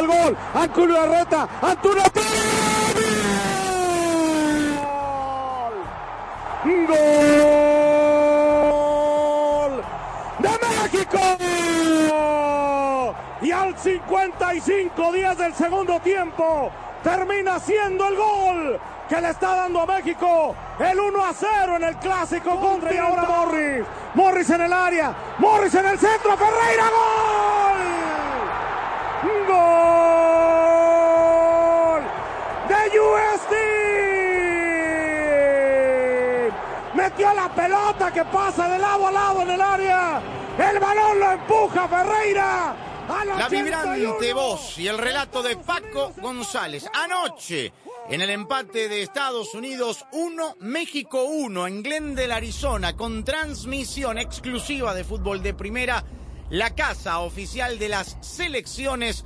El gol. Antuna reta. Antuna. ¡Gol! ¡De México! Y al 55 días del segundo tiempo termina siendo el gol que le está dando a México el 1 a 0 en el clásico contra y ahora Morris. Morris en el área, Morris en el centro, Ferreira gol. Gol de USD. Metió la pelota que pasa de lado a lado en el área. El balón lo empuja Ferreira. La 81. vibrante voz y el relato de Paco González. Anoche, en el empate de Estados Unidos 1, México 1, en Glendale, Arizona, con transmisión exclusiva de fútbol de primera, la casa oficial de las selecciones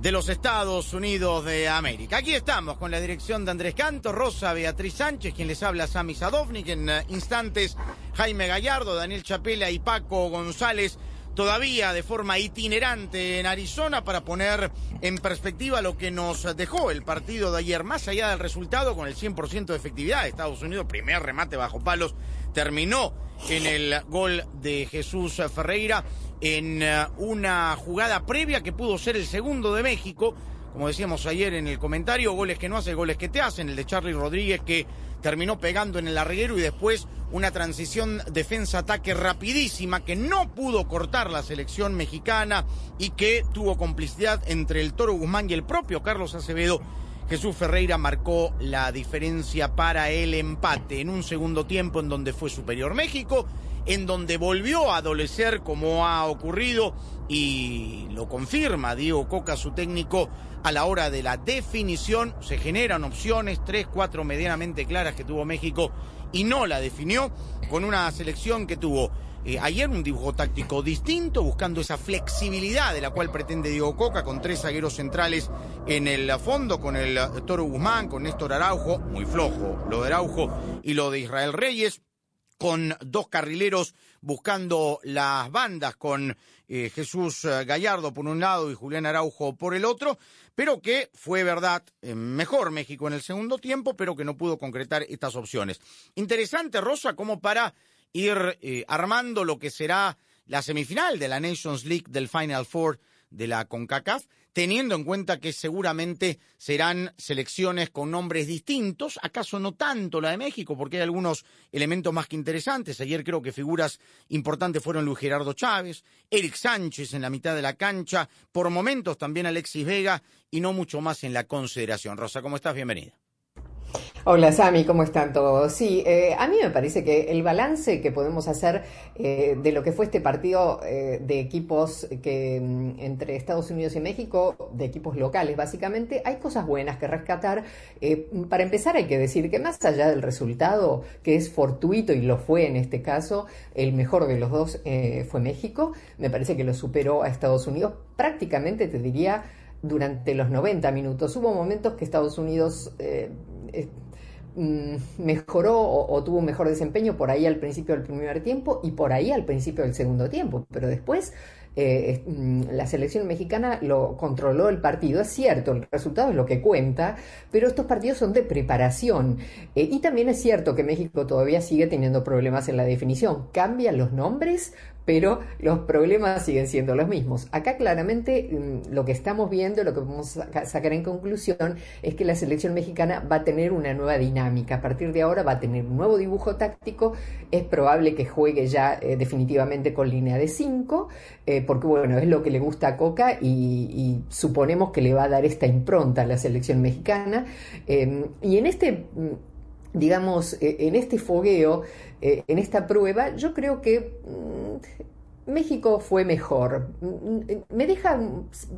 de los Estados Unidos de América. Aquí estamos con la dirección de Andrés Canto, Rosa Beatriz Sánchez, quien les habla Sami Sadovnik, en eh, instantes Jaime Gallardo, Daniel Chapela y Paco González todavía de forma itinerante en Arizona para poner en perspectiva lo que nos dejó el partido de ayer, más allá del resultado con el 100% de efectividad. Estados Unidos, primer remate bajo palos, terminó en el gol de Jesús Ferreira en eh, una jugada previa que pudo ser el segundo de México. Como decíamos ayer en el comentario, goles que no hace, goles que te hacen. El de Charlie Rodríguez que terminó pegando en el larguero y después una transición defensa-ataque rapidísima que no pudo cortar la selección mexicana y que tuvo complicidad entre el Toro Guzmán y el propio Carlos Acevedo. Jesús Ferreira marcó la diferencia para el empate en un segundo tiempo en donde fue superior México, en donde volvió a adolecer como ha ocurrido y lo confirma Diego Coca, su técnico, a la hora de la definición. Se generan opciones, tres, cuatro medianamente claras que tuvo México y no la definió con una selección que tuvo eh, ayer un dibujo táctico distinto, buscando esa flexibilidad de la cual pretende Diego Coca, con tres zagueros centrales en el fondo, con el Toro Guzmán, con Néstor Araujo, muy flojo lo de Araujo y lo de Israel Reyes, con dos carrileros buscando las bandas, con eh, Jesús eh, Gallardo por un lado y Julián Araujo por el otro, pero que fue verdad eh, mejor México en el segundo tiempo, pero que no pudo concretar estas opciones. Interesante, Rosa, como para ir armando lo que será la semifinal de la Nations League del Final Four de la CONCACAF, teniendo en cuenta que seguramente serán selecciones con nombres distintos, acaso no tanto la de México, porque hay algunos elementos más que interesantes. Ayer creo que figuras importantes fueron Luis Gerardo Chávez, Eric Sánchez en la mitad de la cancha, por momentos también Alexis Vega y no mucho más en la consideración. Rosa, ¿cómo estás? Bienvenida. Hola Sami, ¿cómo están todos? Sí, eh, a mí me parece que el balance que podemos hacer eh, de lo que fue este partido eh, de equipos que mm, entre Estados Unidos y México, de equipos locales básicamente, hay cosas buenas que rescatar. Eh, para empezar hay que decir que más allá del resultado, que es fortuito y lo fue en este caso, el mejor de los dos fue México, me parece que lo superó a Estados Unidos prácticamente, te diría, durante los 90 minutos. Hubo momentos que Estados Unidos eh, eh, mm, mejoró o, tuvo un mejor desempeño por ahí al principio del primer tiempo y por ahí al principio del segundo tiempo, pero después eh, mm, la selección mexicana lo controló el partido. Es cierto, el resultado es lo que cuenta, pero estos partidos son de preparación. Eh, y también es cierto que México todavía sigue teniendo problemas en la definición. Cambian los nombres, pero los problemas siguen siendo los mismos. Acá claramente mm, lo que estamos viendo, lo que podemos sacar en conclusión, es que la selección mexicana va a tener una nueva dinámica. A partir de ahora va a tener un nuevo dibujo táctico. Es probable que juegue ya eh, definitivamente con línea de 5, eh, porque bueno, es lo que le gusta a Coca y, suponemos que le va a dar esta impronta a la selección mexicana. Em, y en este mm, digamos, eh, en este fogueo, en esta prueba, yo creo que mm, México fue mejor. Me deja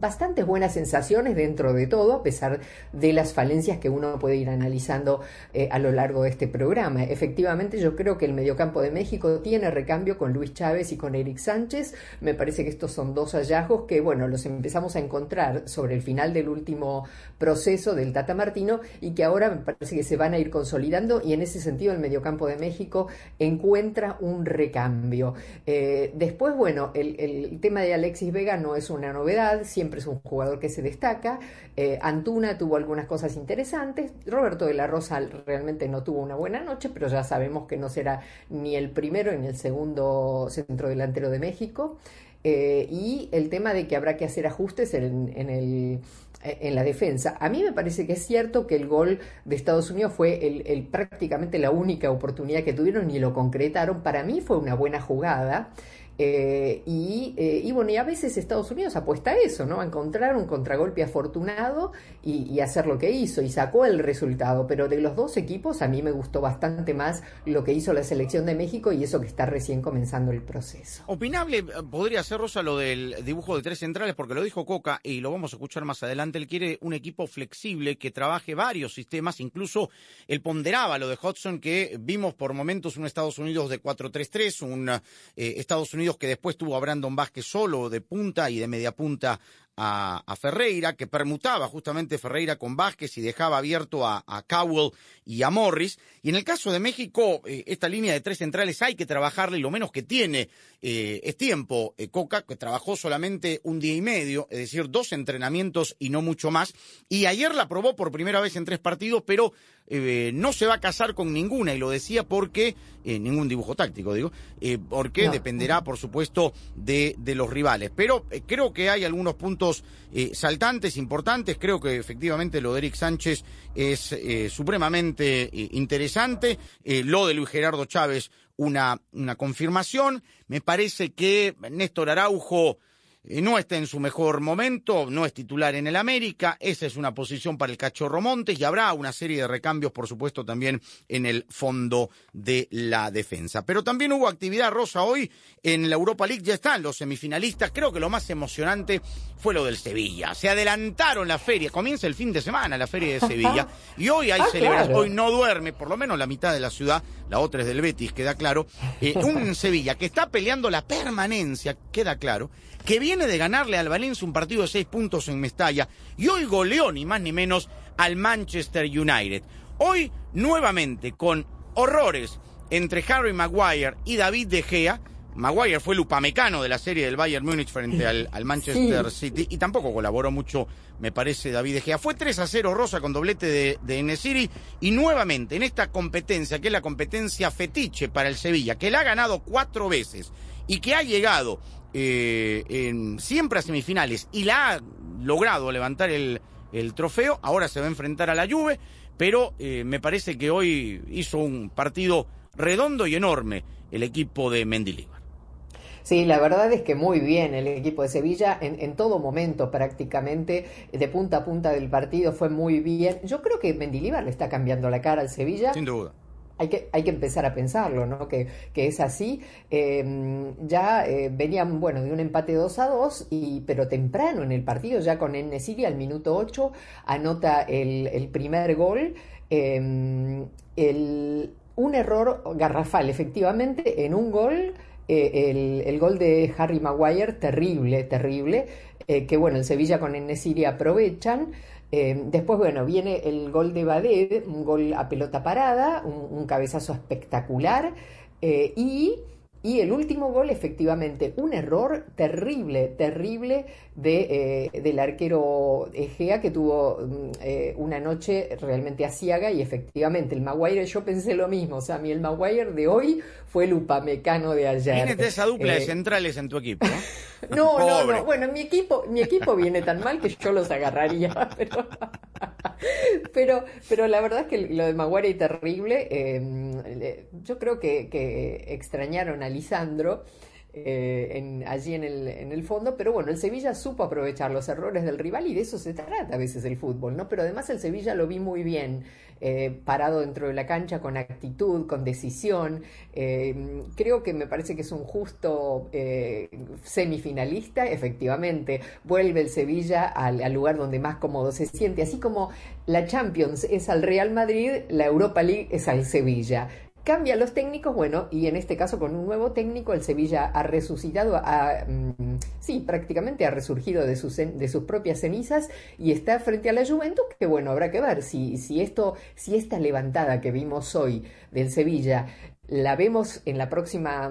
bastantes buenas sensaciones dentro de todo, a pesar de las falencias que uno puede ir analizando eh, a lo largo de este programa. Efectivamente, yo creo que el mediocampo de México tiene recambio con Luis Chávez y con Eric Sánchez. Me parece que estos son dos hallazgos que, bueno, los empezamos a encontrar sobre el final del último proceso del Tata Martino y que ahora me parece que se van a ir consolidando y en ese sentido el mediocampo de México encuentra un recambio. Eh, después, bueno, el, tema de Alexis Vega no es una novedad, siempre es un jugador que se destaca. Eh, Antuna tuvo algunas cosas interesantes. Roberto de la Rosa realmente no tuvo una buena noche, pero ya sabemos que no será ni el primero ni el segundo centro delantero de México. Eh, y el tema de que habrá que hacer ajustes en, la defensa. A mí me parece que es cierto que el gol de Estados Unidos fue prácticamente la única oportunidad que tuvieron y lo concretaron. Para mí fue una buena jugada. Eh, eh, y, bueno, y a veces Estados Unidos apuesta a eso, ¿no? A encontrar un contragolpe afortunado y, hacer lo que hizo y sacó el resultado. Pero de los dos equipos a mí me gustó bastante más lo que hizo la selección de México y eso que está recién comenzando el proceso. Opinable eh, podría ser, Rosa, lo del dibujo de tres centrales, porque lo dijo Coca y lo vamos a escuchar más adelante. Él quiere un equipo flexible que trabaje varios sistemas, incluso él ponderaba lo de Hudson que vimos por momentos un Estados Unidos de 4-3-3, un Estados Unidos que después tuvo a Brandon Vázquez solo de punta y de media punta a, Ferreira, que permutaba justamente Ferreira con Vázquez y dejaba abierto a, Cowell y a Morris. Y en el caso de México, eh, esta línea de tres centrales hay que trabajarle y lo menos que tiene eh, es tiempo. Eh, Coca, que trabajó solamente un día y medio, es decir, dos entrenamientos y no mucho más. Y ayer la probó por primera vez en tres partidos, pero no se va a casar con ninguna, y lo decía porque, ningún dibujo táctico, digo, porque dependerá, por supuesto, de, de los rivales. Pero creo que hay algunos puntos eh, saltantes importantes. Creo que efectivamente lo de Eric Sánchez es eh, supremamente eh, interesante. lo de Luis Gerardo Chávez, una, una confirmación. Me parece que Néstor Araujo no está en su mejor momento, no es titular en el América, esa es una posición para el Cachorro Montes y habrá una serie de recambios, por supuesto, también en el fondo de la defensa. Pero también hubo actividad rosa hoy en la Europa League, ya están los semifinalistas, creo que lo más emocionante fue lo del Sevilla, se adelantaron la feria, comienza el fin de semana la feria de Sevilla y hoy hay ah, celebración, hoy no duerme, por lo menos la mitad de la ciudad, la otra es del Betis, queda claro, eh, un Sevilla que está peleando la permanencia, queda claro, que viene de ganarle al Valencia un partido de seis puntos en Mestalla y hoy goleó ni más ni menos al Manchester United. Hoy nuevamente con horrores entre Harry Maguire y David De Gea. Maguire fue el upamecano de la serie del Bayern Múnich frente al, Manchester City y tampoco colaboró mucho, me parece, David De Gea. Fue 3 a 0 Rosa con doblete de, de Nesiri y nuevamente en esta competencia, que es la competencia fetiche para el Sevilla, que la ha ganado cuatro veces y que ha llegado eh, en, siempre a semifinales y la ha logrado levantar el, trofeo. Ahora se va a enfrentar a la Juve, pero eh, me parece que hoy hizo un partido redondo y enorme el equipo de Mendilibar. Sí, la verdad es que muy bien el equipo de Sevilla en, en, todo momento prácticamente de punta a punta del partido fue muy bien. Yo creo que Mendilibar le está cambiando la cara al Sevilla. Sin duda hay que, hay que empezar a pensarlo, ¿no? Que, es así. Em, ya eh, venían, bueno, de un empate 2 a 2, y, pero temprano en el partido, ya con Enesiri al minuto 8, anota el, primer gol. Em, un error garrafal, efectivamente, en un gol. Eh, el, gol de Harry Maguire, terrible, terrible, eh, que bueno, el Sevilla con Enesiri aprovechan. Eh, después, bueno, viene el gol de Badé, un gol a pelota parada, un, cabezazo espectacular. Eh, y Y el último gol, efectivamente, un error terrible, terrible de, eh, del arquero Egea que tuvo mm, eh, una noche realmente asiaga y efectivamente el Maguire, yo pensé lo mismo, o sea, a mí el Maguire de hoy fue el Upamecano de ayer. Tienes esa dupla de centrales en tu equipo. No, no, no, bueno, mi equipo, mi equipo viene tan mal que yo los agarraría, pero, pero, pero la verdad es que lo de Maguire es terrible. yo creo que, que extrañaron a Lisandro. Eh, allí en el, en el fondo, pero bueno, el Sevilla supo aprovechar los errores del rival y de eso se trata a veces el fútbol, ¿no? Pero además el Sevilla lo vi muy bien, eh, parado dentro de la cancha con actitud, con decisión. Eh, creo que me parece que es un justo semifinalista, efectivamente. Vuelve el Sevilla al lugar donde más cómodo se siente, así como la Champions es al Real Madrid, la Europa League es al Sevilla. Cambia los técnicos, bueno, y en este caso con un nuevo técnico, el Sevilla ha resucitado, ha, mm, sí, prácticamente ha resurgido de sus, de sus propias cenizas y está frente a la Juventus, que bueno, habrá que ver. Si, si esto, si esta levantada que vimos hoy del Sevilla la vemos en la próxima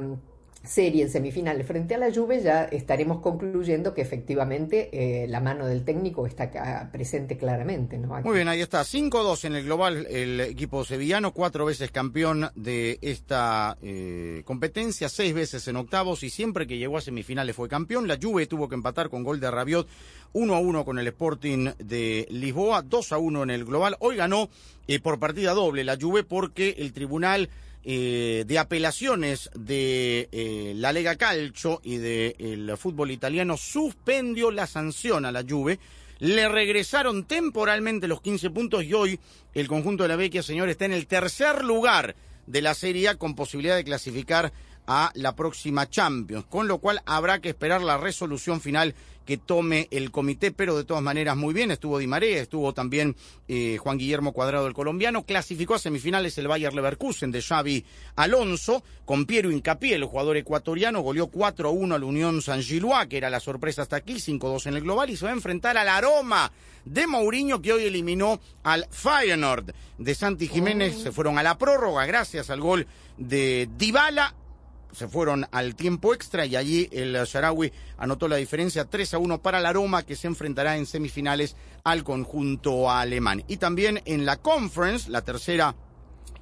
serie en semifinal frente a la Juve ya estaremos concluyendo que efectivamente eh, la mano del técnico está presente claramente. ¿no? Muy bien, ahí está. 5-2 en el global el equipo sevillano, cuatro veces campeón de esta eh, competencia, seis veces en octavos y siempre que llegó a semifinales fue campeón. La Juve tuvo que empatar con gol de Rabiot 1 1 con el Sporting de Lisboa, 2 1 en el global. Hoy ganó eh, por partida doble la Juve porque el tribunal eh, de apelaciones de eh, la Lega Calcio y del fútbol italiano suspendió la sanción a la Juve. Le regresaron temporalmente los 15 puntos y hoy el conjunto de la Vecchia, señor, está en el tercer lugar de la Serie A con posibilidad de clasificar a la próxima Champions, con lo cual habrá que esperar la resolución final que tome el comité, pero de todas maneras muy bien, estuvo Di María, estuvo también eh, Juan Guillermo Cuadrado el colombiano, clasificó a semifinales el Bayer Leverkusen de Xavi Alonso, con Piero Incapié, el jugador ecuatoriano, goleó 4-1 al Unión San Gilois, que era la sorpresa hasta aquí, 5-2 en el global, y se va a enfrentar al aroma de Mourinho, que hoy eliminó al Feyenoord de Santi Jiménez, oh. se fueron a la prórroga gracias al gol de Dybala se fueron al tiempo extra y allí el Sharawi anotó la diferencia 3 a 1 para la Roma que se enfrentará en semifinales al conjunto alemán. Y también en la Conference, la tercera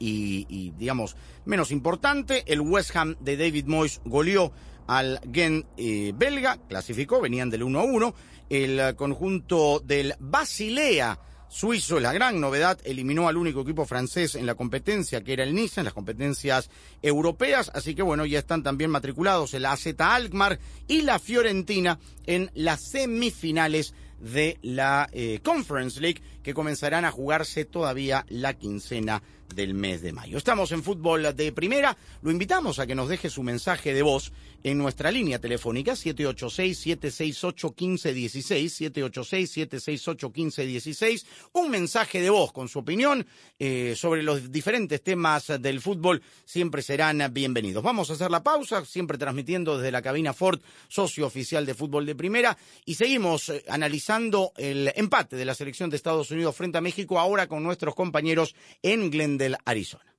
y, digamos menos importante, el West Ham de David Moyes goleó al Gen eh, belga, clasificó, venían del 1 a 1. El conjunto del Basilea suizo. La gran novedad eliminó al único equipo francés en la competencia, que era el Niza, en las competencias europeas. Así que bueno, ya están también matriculados el AZ Alkmaar y la Fiorentina en las semifinales de la eh, Conference League, que comenzarán a jugarse todavía la quincena del mes de mayo. Estamos en fútbol de primera. Lo invitamos a que nos deje su mensaje de voz en nuestra línea telefónica 786-768-1516, 786-768-1516. Un mensaje de voz con su opinión eh, sobre los diferentes temas del fútbol siempre serán bienvenidos. Vamos a hacer la pausa, siempre transmitiendo desde la cabina Ford, socio oficial de fútbol de primera, y seguimos eh, analizando el empate de la selección de Estados Unidos frente a México ahora con nuestros compañeros en Glendale, Arizona.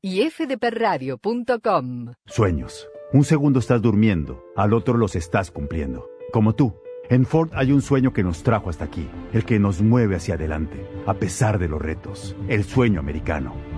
Y fdpradio.com. Sueños. Un segundo estás durmiendo, al otro los estás cumpliendo. Como tú. En Ford hay un sueño que nos trajo hasta aquí, el que nos mueve hacia adelante, a pesar de los retos, el sueño americano.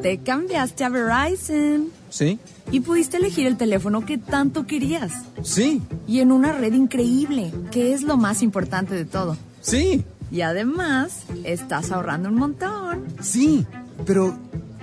Te cambiaste a Verizon. Sí. Y pudiste elegir el teléfono que tanto querías. Sí. Y en una red increíble, que es lo más importante de todo. Sí. Y además, estás ahorrando un montón. Sí. Pero,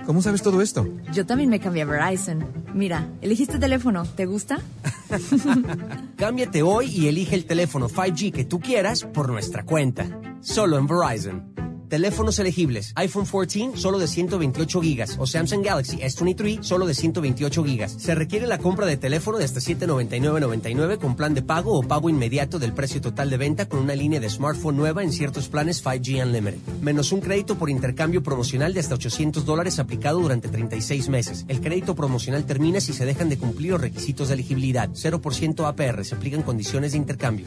¿cómo sabes todo esto? Yo también me cambié a Verizon. Mira, elegiste teléfono. ¿Te gusta? Cámbiate hoy y elige el teléfono 5G que tú quieras por nuestra cuenta. Solo en Verizon. Teléfonos elegibles. iPhone 14 solo de 128 gigas o Samsung Galaxy S23 solo de 128 gigas. Se requiere la compra de teléfono de hasta 799.99 con plan de pago o pago inmediato del precio total de venta con una línea de smartphone nueva en ciertos planes 5G Unlimited. Menos un crédito por intercambio promocional de hasta 800 dólares aplicado durante 36 meses. El crédito promocional termina si se dejan de cumplir los requisitos de elegibilidad. 0% APR. Se aplican condiciones de intercambio.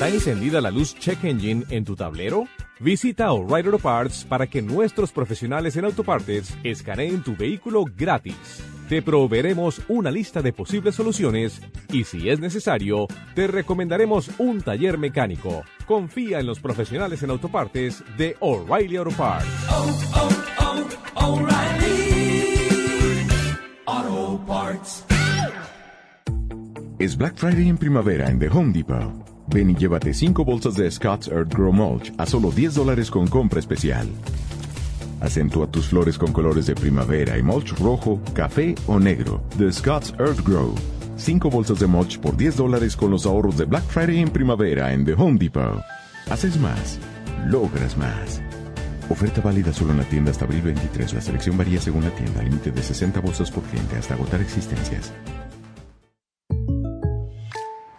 ¿Está encendida la luz Check Engine en tu tablero? Visita O'Reilly Auto Parts para que nuestros profesionales en autopartes escaneen tu vehículo gratis. Te proveeremos una lista de posibles soluciones y si es necesario, te recomendaremos un taller mecánico. Confía en los profesionales en autopartes de O'Reilly Auto Parts. Auto Parts. Es Black Friday en primavera en The Home Depot. Ven y llévate 5 bolsas de Scott's Earth Grow Mulch a solo 10 dólares con compra especial. Acentúa tus flores con colores de primavera y mulch rojo, café o negro de Scott's Earth Grow. 5 bolsas de mulch por 10 dólares con los ahorros de Black Friday en primavera en The Home Depot. Haces más, logras más. Oferta válida solo en la tienda hasta abril 23. La selección varía según la tienda. Límite de 60 bolsas por cliente hasta agotar existencias.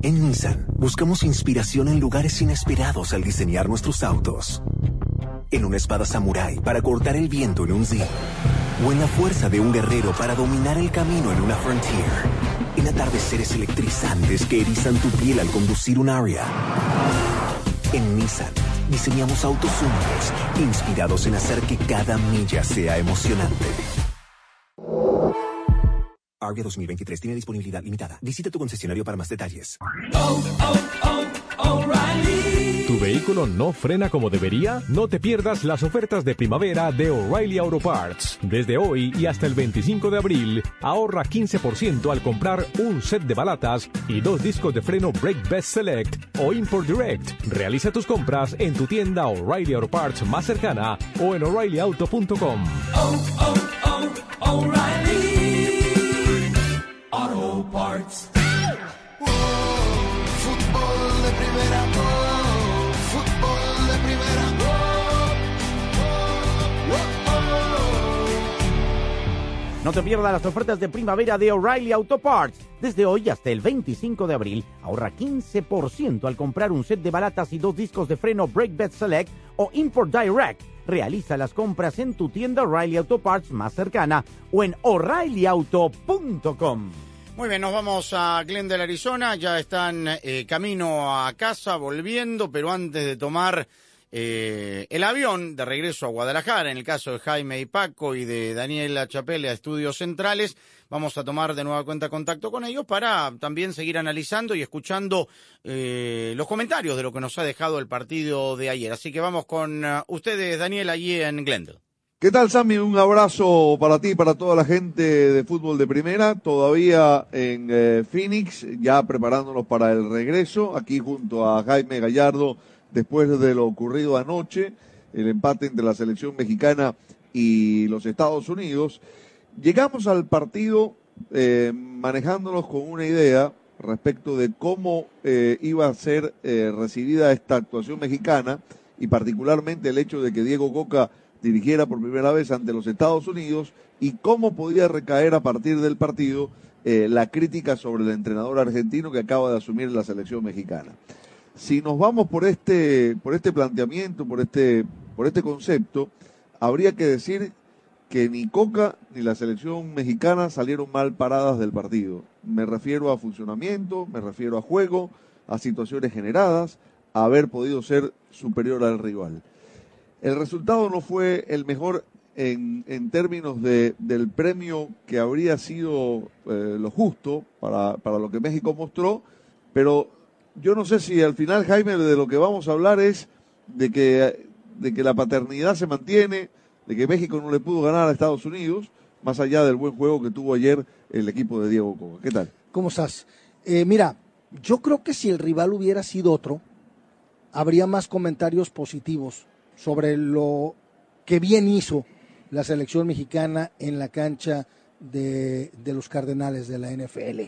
En Nissan, buscamos inspiración en lugares inesperados al diseñar nuestros autos. En una espada samurái para cortar el viento en un Z. O en la fuerza de un guerrero para dominar el camino en una Frontier. En atardeceres electrizantes que erizan tu piel al conducir un Aria. En Nissan, diseñamos autos únicos, inspirados en hacer que cada milla sea emocionante. Aria 2023 tiene disponibilidad limitada. Visita tu concesionario para más detalles. ¿Tu vehículo no frena como debería? No te pierdas las ofertas de primavera de O'Reilly Auto Parts. Desde hoy y hasta el 25 de abril, ahorra 15% al comprar un set de balatas y dos discos de freno Brake Best Select o Import Direct. Realiza tus compras en tu tienda O'Reilly Auto Parts más cercana o en o'ReillyAuto.com. Auto Parts. fútbol de primera, oh, fútbol de primera. No te pierdas las ofertas de primavera de O'Reilly Auto Parts. Desde hoy hasta el 25 de abril, ahorra 15% al comprar un set de balatas y dos discos de freno Brake Bed Select o Import Direct. Realiza las compras en tu tienda O'Reilly Auto Parts más cercana o en o'ReillyAuto.com. Muy bien, nos vamos a Glendale, Arizona. Ya están eh, camino a casa, volviendo, pero antes de tomar eh, el avión de regreso a Guadalajara, en el caso de Jaime y Paco y de Daniela Chapelle a Estudios Centrales, vamos a tomar de nueva cuenta contacto con ellos para también seguir analizando y escuchando eh, los comentarios de lo que nos ha dejado el partido de ayer. Así que vamos con uh, ustedes, Daniel, allí en Glendale. ¿Qué tal, Sammy? Un abrazo para ti y para toda la gente de fútbol de primera. Todavía en eh, Phoenix, ya preparándonos para el regreso, aquí junto a Jaime Gallardo, después de lo ocurrido anoche, el empate entre la selección mexicana y los Estados Unidos. Llegamos al partido eh, manejándonos con una idea respecto de cómo eh, iba a ser recibida esta actuación mexicana y particularmente el hecho de que Diego Coca dirigiera por primera vez ante los Estados Unidos y cómo podía recaer a partir del partido eh, la crítica sobre el entrenador argentino que acaba de asumir la selección mexicana. si nos vamos por este, por este planteamiento, por este, por este concepto, habría que decir que ni Coca ni la selección mexicana salieron mal paradas del partido. Me refiero a funcionamiento, me refiero a juego, a situaciones generadas, a haber podido ser superior al rival. El resultado no fue el mejor en, en términos de, del premio que habría sido eh, lo justo para, para lo que México mostró, pero yo no sé si al final, Jaime, de lo que vamos a hablar es de que, de que la paternidad se mantiene, de que México no le pudo ganar a Estados Unidos, más allá del buen juego que tuvo ayer el equipo de Diego Coca. ¿Qué tal? ¿Cómo estás? Eh, mira, yo creo que si el rival hubiera sido otro, habría más comentarios positivos sobre lo que bien hizo la selección mexicana en la cancha de, de los Cardenales de la NFL.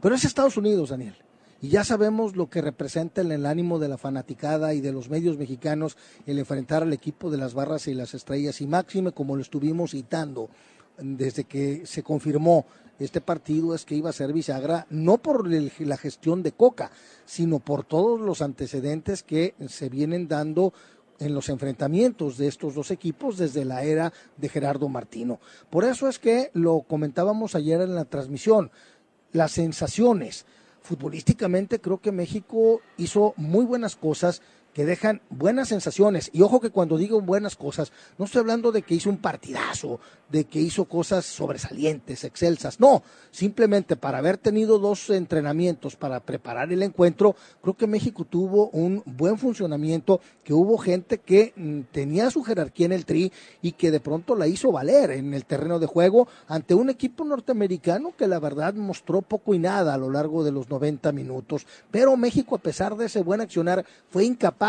Pero es Estados Unidos, Daniel. Y ya sabemos lo que representa en el ánimo de la fanaticada y de los medios mexicanos el enfrentar al equipo de las barras y las estrellas. Y máxime, como lo estuvimos citando desde que se confirmó este partido, es que iba a ser bisagra, no por el- la gestión de Coca, sino por todos los antecedentes que se vienen dando en los enfrentamientos de estos dos equipos desde la era de Gerardo Martino. Por eso es que lo comentábamos ayer en la transmisión, las sensaciones. Futbolísticamente creo que México hizo muy buenas cosas que dejan buenas sensaciones. Y ojo que cuando digo buenas cosas, no estoy hablando de que hizo un partidazo, de que hizo cosas sobresalientes, excelsas. No, simplemente para haber tenido dos entrenamientos para preparar el encuentro, creo que México tuvo un buen funcionamiento, que hubo gente que mm, tenía su jerarquía en el tri y que de pronto la hizo valer en el terreno de juego ante un equipo norteamericano que la verdad mostró poco y nada a lo largo de los 90 minutos. Pero México, a pesar de ese buen accionar, fue incapaz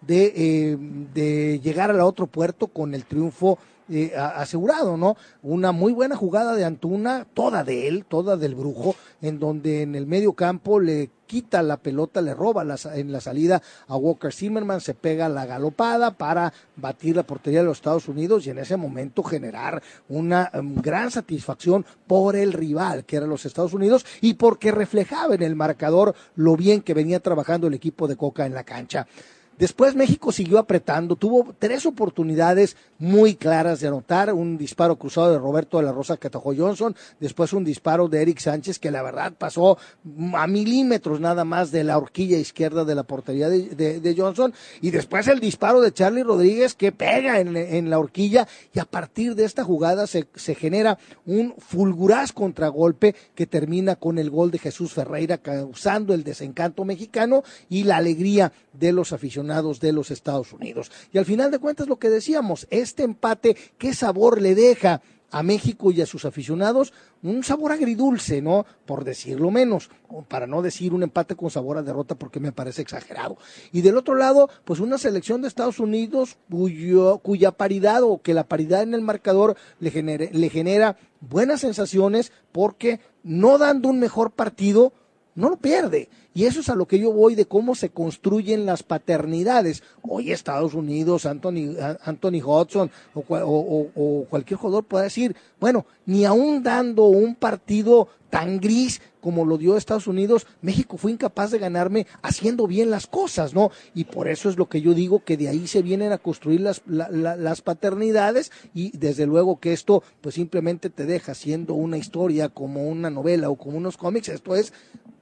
de, eh, de llegar al otro puerto con el triunfo eh, asegurado, ¿no? Una muy buena jugada de Antuna, toda de él, toda del brujo, en donde en el medio campo le quita la pelota, le roba la en la salida a Walker Zimmerman, se pega la galopada para batir la portería de los Estados Unidos y en ese momento generar una em, gran satisfacción por el rival, que era los Estados Unidos, y porque reflejaba en el marcador lo bien que venía trabajando el equipo de Coca en la cancha. Después México siguió apretando, tuvo tres oportunidades muy claras de anotar, un disparo cruzado de Roberto de la Rosa que atajó Johnson, después un disparo de Eric Sánchez que la verdad pasó a milímetros nada más de la horquilla izquierda de la portería de, Johnson, y después el disparo de Charlie Rodríguez que pega en, en la horquilla, y a partir de esta jugada se, se genera un fulguraz contragolpe que termina con el gol de Jesús Ferreira causando el desencanto mexicano y la alegría de los aficionados de los Estados Unidos. Y al final de cuentas lo que decíamos, este empate, ¿qué sabor le deja? a México y a sus aficionados un sabor agridulce, ¿no? Por decirlo menos, para no decir un empate con sabor a derrota porque me parece exagerado. Y del otro lado, pues una selección de Estados Unidos cuya paridad o que la paridad en el marcador le, genere- le genera buenas sensaciones porque no dando un mejor partido, no lo pierde. Y eso es a lo que yo voy de cómo se construyen las paternidades. Hoy Estados Unidos, Anthony, Anthony Hudson o, o- cualquier jugador puede decir, bueno, ni aún dando un partido tan gris como lo dio Estados Unidos, México fue incapaz de ganarme haciendo bien las cosas, ¿no? Y por eso es lo que yo digo que de ahí se vienen a construir las, la- la- las paternidades y desde luego que esto pues simplemente te deja siendo una historia como una novela o como unos cómics, esto es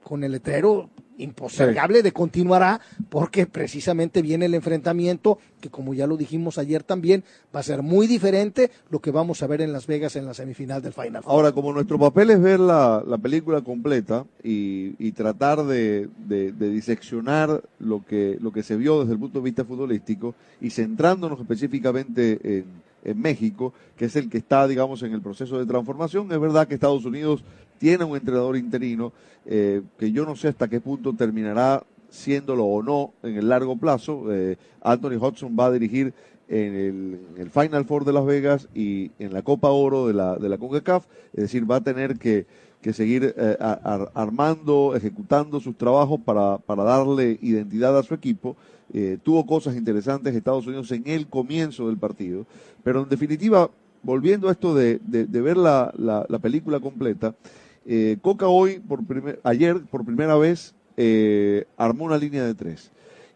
con el letrero impostergable de continuará porque precisamente viene el enfrentamiento que como ya lo dijimos ayer también va a ser muy diferente lo que vamos a ver en Las Vegas en la semifinal del Final Four. Ahora, como nuestro papel es ver la, la película completa y, y tratar de, de- de diseccionar lo que, lo que se vio desde el punto de vista futbolístico y centrándonos específicamente en, en México, que es el que está, digamos, en el proceso de transformación, es verdad que Estados Unidos tiene un entrenador interino eh, que yo no sé hasta qué punto terminará siéndolo o no en el largo plazo. Eh, Anthony Hudson va a dirigir en el, Final Four de Las Vegas y en la Copa Oro de la, de la CONCACAF, es decir, va a tener que, que seguir eh, armando, ejecutando sus trabajos para, para darle identidad a su equipo. Eh, tuvo cosas interesantes Estados Unidos en el comienzo del partido, pero en definitiva, volviendo a esto de, de- ver la- la película completa, eh, Coca hoy, por primer- ayer, por primera vez, eh, armó una línea de tres.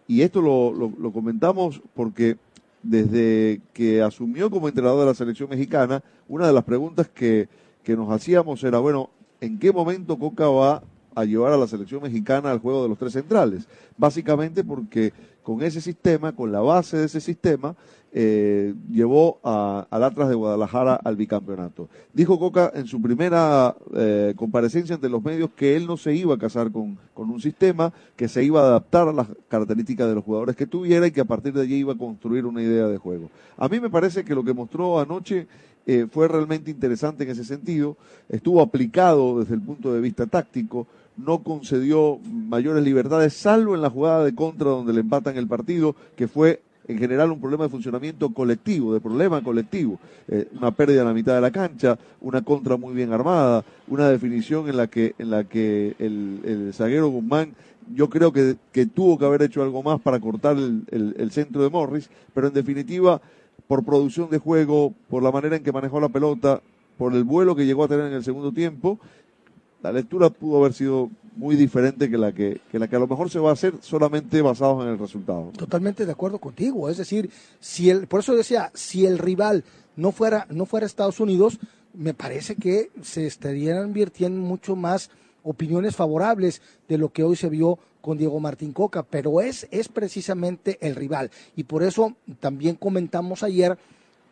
y esto lo, comentamos porque desde que asumió como entrenador de la selección mexicana, una de las preguntas que nos hacíamos era, bueno, ¿en qué momento Coca va a llevar a la selección mexicana al juego de los tres centrales? Básicamente porque con ese sistema, con la base de ese sistema, eh, llevó a, al Atlas de Guadalajara al bicampeonato. Dijo Coca en su primera eh, comparecencia ante los medios que él no se iba a casar con, un sistema, que se iba a adaptar a las características de los jugadores que tuviera y que a partir de allí iba a construir una idea de juego. A mí me parece que lo que mostró anoche eh, fue realmente interesante en ese sentido, estuvo aplicado desde el punto de vista táctico, no concedió mayores libertades, salvo en la jugada de contra donde le empatan el partido, que fue en general un problema de funcionamiento colectivo, de problema colectivo, eh, una pérdida en la mitad de la cancha, una contra muy bien armada, una definición en la que, en la que el, zaguero Guzmán yo creo que, que, tuvo que haber hecho algo más para cortar el, centro de Morris, pero en definitiva, por producción de juego, por la manera en que manejó la pelota, por el vuelo que llegó a tener en el segundo tiempo, la lectura pudo haber sido muy diferente que la que, que, la que a lo mejor se va a hacer solamente basados en el resultado. Totalmente de acuerdo contigo. Es decir, si el, por eso decía, si el rival no fuera, no fuera Estados Unidos, me parece que se estarían virtiendo mucho más opiniones favorables de lo que hoy se vio con Diego Martín Coca, pero es, es precisamente el rival. Y por eso también comentamos ayer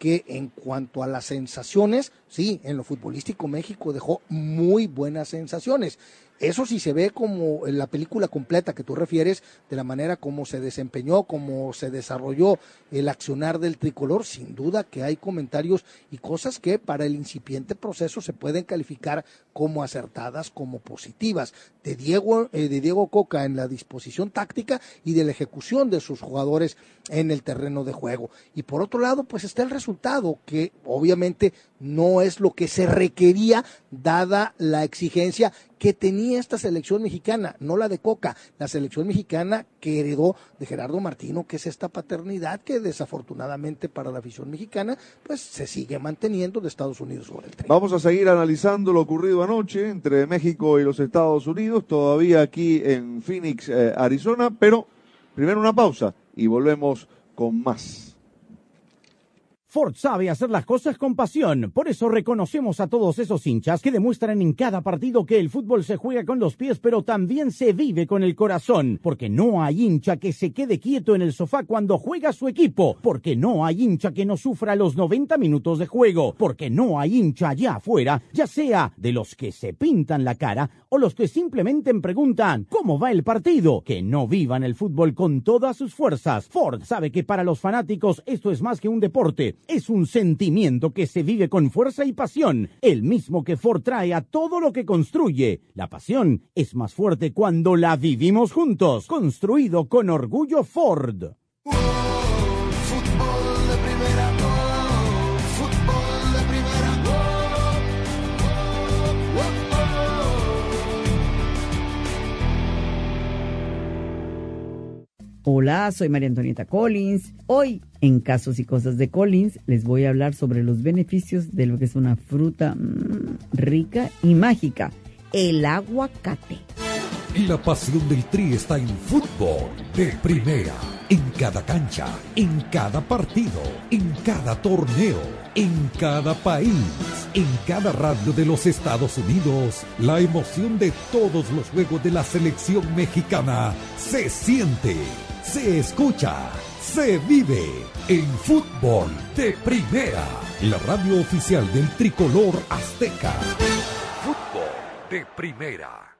que en cuanto a las sensaciones, sí, en lo futbolístico México dejó muy buenas sensaciones. Eso sí se ve como en la película completa que tú refieres, de la manera como se desempeñó, cómo se desarrolló el accionar del tricolor, sin duda que hay comentarios y cosas que para el incipiente proceso se pueden calificar como acertadas, como positivas. De Diego, eh, de Diego Coca en la disposición táctica y de la ejecución de sus jugadores en el terreno de juego. Y por otro lado, pues está el resultado, que obviamente no es lo que se requería dada la exigencia que tenía esta selección mexicana, no la de Coca, la selección mexicana que heredó de Gerardo Martino, que es esta paternidad que desafortunadamente para la afición mexicana, pues se sigue manteniendo de Estados Unidos sobre el tren. Vamos a seguir analizando lo ocurrido anoche entre México y los Estados Unidos, todavía aquí en Phoenix, eh, Arizona, pero primero una pausa y volvemos con más. Ford sabe hacer las cosas con pasión. Por eso reconocemos a todos esos hinchas que demuestran en cada partido que el fútbol se juega con los pies, pero también se vive con el corazón. Porque no hay hincha que se quede quieto en el sofá cuando juega su equipo. Porque no hay hincha que no sufra los 90 minutos de juego. Porque no hay hincha allá afuera, ya sea de los que se pintan la cara o los que simplemente preguntan ¿cómo va el partido? Que no vivan el fútbol con todas sus fuerzas. Ford sabe que para los fanáticos esto es más que un deporte es un sentimiento que se vive con fuerza y pasión, el mismo que Ford trae a todo lo que construye. La pasión es más fuerte cuando la vivimos juntos, construido con orgullo Ford. Hola, soy María Antonieta Collins. Hoy, en Casos y Cosas de Collins, les voy a hablar sobre los beneficios de lo que es una fruta mmm, rica y mágica, el aguacate. La pasión del Tri está en fútbol de primera, en cada cancha, en cada partido, en cada torneo, en cada país, en cada radio de los Estados Unidos. La emoción de todos los juegos de la selección mexicana se siente se escucha, se vive en fútbol de primera, la radio oficial del tricolor azteca. Fútbol de primera.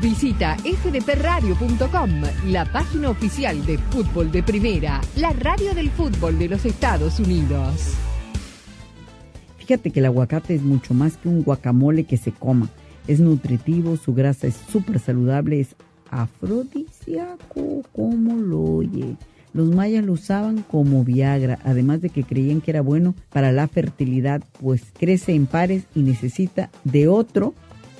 Visita fdpradio.com, la página oficial de fútbol de primera, la radio del fútbol de los Estados Unidos. Fíjate que el aguacate es mucho más que un guacamole que se coma. Es nutritivo, su grasa es súper saludable, es afrodisíaco, como lo oye. Los mayas lo usaban como Viagra, además de que creían que era bueno para la fertilidad, pues crece en pares y necesita de otro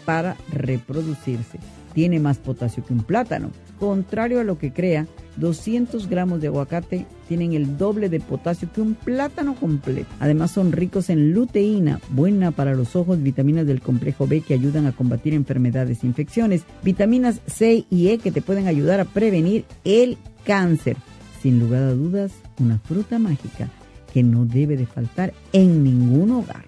para reproducirse. Tiene más potasio que un plátano. Contrario a lo que crea, 200 gramos de aguacate tienen el doble de potasio que un plátano completo. Además son ricos en luteína, buena para los ojos, vitaminas del complejo B que ayudan a combatir enfermedades e infecciones, vitaminas C y E que te pueden ayudar a prevenir el cáncer. Sin lugar a dudas, una fruta mágica que no debe de faltar en ningún hogar.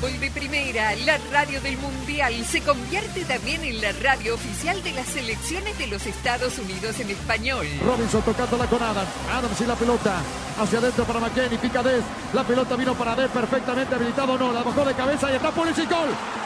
Fútbol Primera, la radio del Mundial, se convierte también en la radio oficial de las selecciones de los Estados Unidos en español. Robinson tocándola con Adams. Adams y la pelota. Hacia adentro para McKenny. Pica Des. La pelota vino para Des perfectamente habilitado. No, la bajó de cabeza y está Pulisic. Gol.